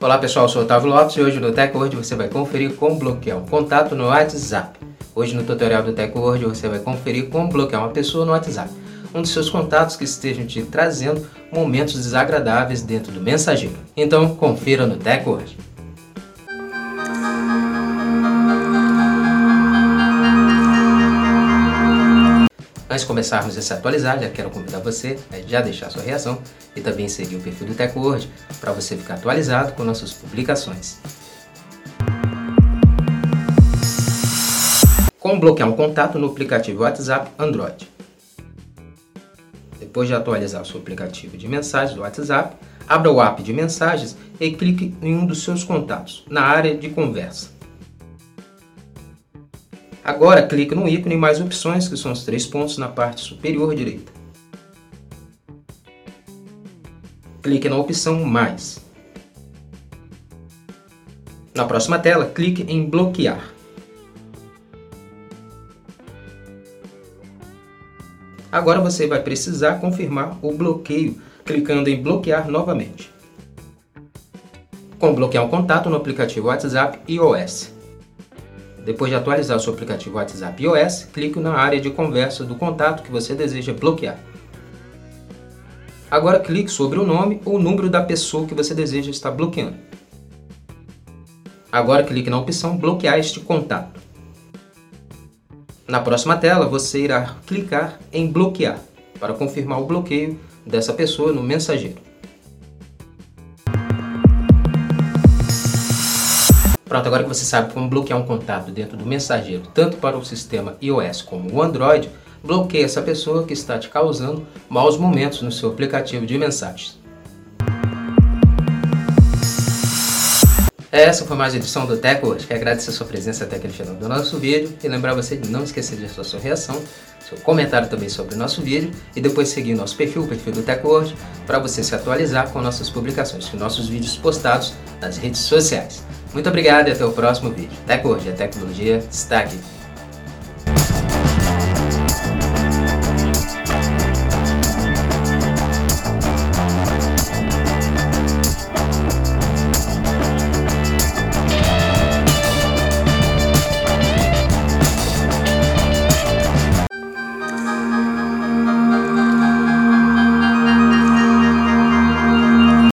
Olá pessoal, eu sou o Otávio Lopes e hoje no TechWord você vai conferir como bloquear um contato no WhatsApp. Hoje no tutorial do TechWord você vai conferir como bloquear uma pessoa no WhatsApp, um dos seus contatos que estejam te trazendo momentos desagradáveis dentro do mensageiro. Então confira no TechWord. Antes de começarmos a se atualizar, já quero convidar você a já deixar sua reação e também seguir o perfil do TechWord para você ficar atualizado com nossas publicações. Como bloquear um contato no aplicativo WhatsApp Android? Depois de atualizar o seu aplicativo de mensagens do WhatsApp, abra o app de mensagens e clique em um dos seus contatos, na área de conversa. Agora clique no ícone mais opções, que são os três pontos na parte superior direita. Clique na opção Mais. Na próxima tela, clique em Bloquear. Agora você vai precisar confirmar o bloqueio clicando em Bloquear novamente. Como bloquear um contato no aplicativo WhatsApp iOS. Depois de atualizar o seu aplicativo WhatsApp iOS, clique na área de conversa do contato que você deseja bloquear. Agora clique sobre o nome ou o número da pessoa que você deseja estar bloqueando. Agora clique na opção Bloquear este contato. Na próxima tela, você irá clicar em Bloquear para confirmar o bloqueio dessa pessoa no mensageiro. Pronto, agora que você sabe como bloquear um contato dentro do mensageiro, tanto para o sistema iOS como o Android, bloqueie essa pessoa que está te causando maus momentos no seu aplicativo de mensagens. Essa foi mais uma edição do Tech hoje. Quero agradecer a sua presença até aquele final do nosso vídeo e lembrar você de não esquecer de deixar sua reação, seu comentário também sobre o nosso vídeo e depois seguir nosso perfil, o perfil do TechWord, para você se atualizar com nossas publicações, com nossos vídeos postados nas redes sociais. Muito obrigado e até o próximo vídeo. Hoje, a tecnologia está aqui.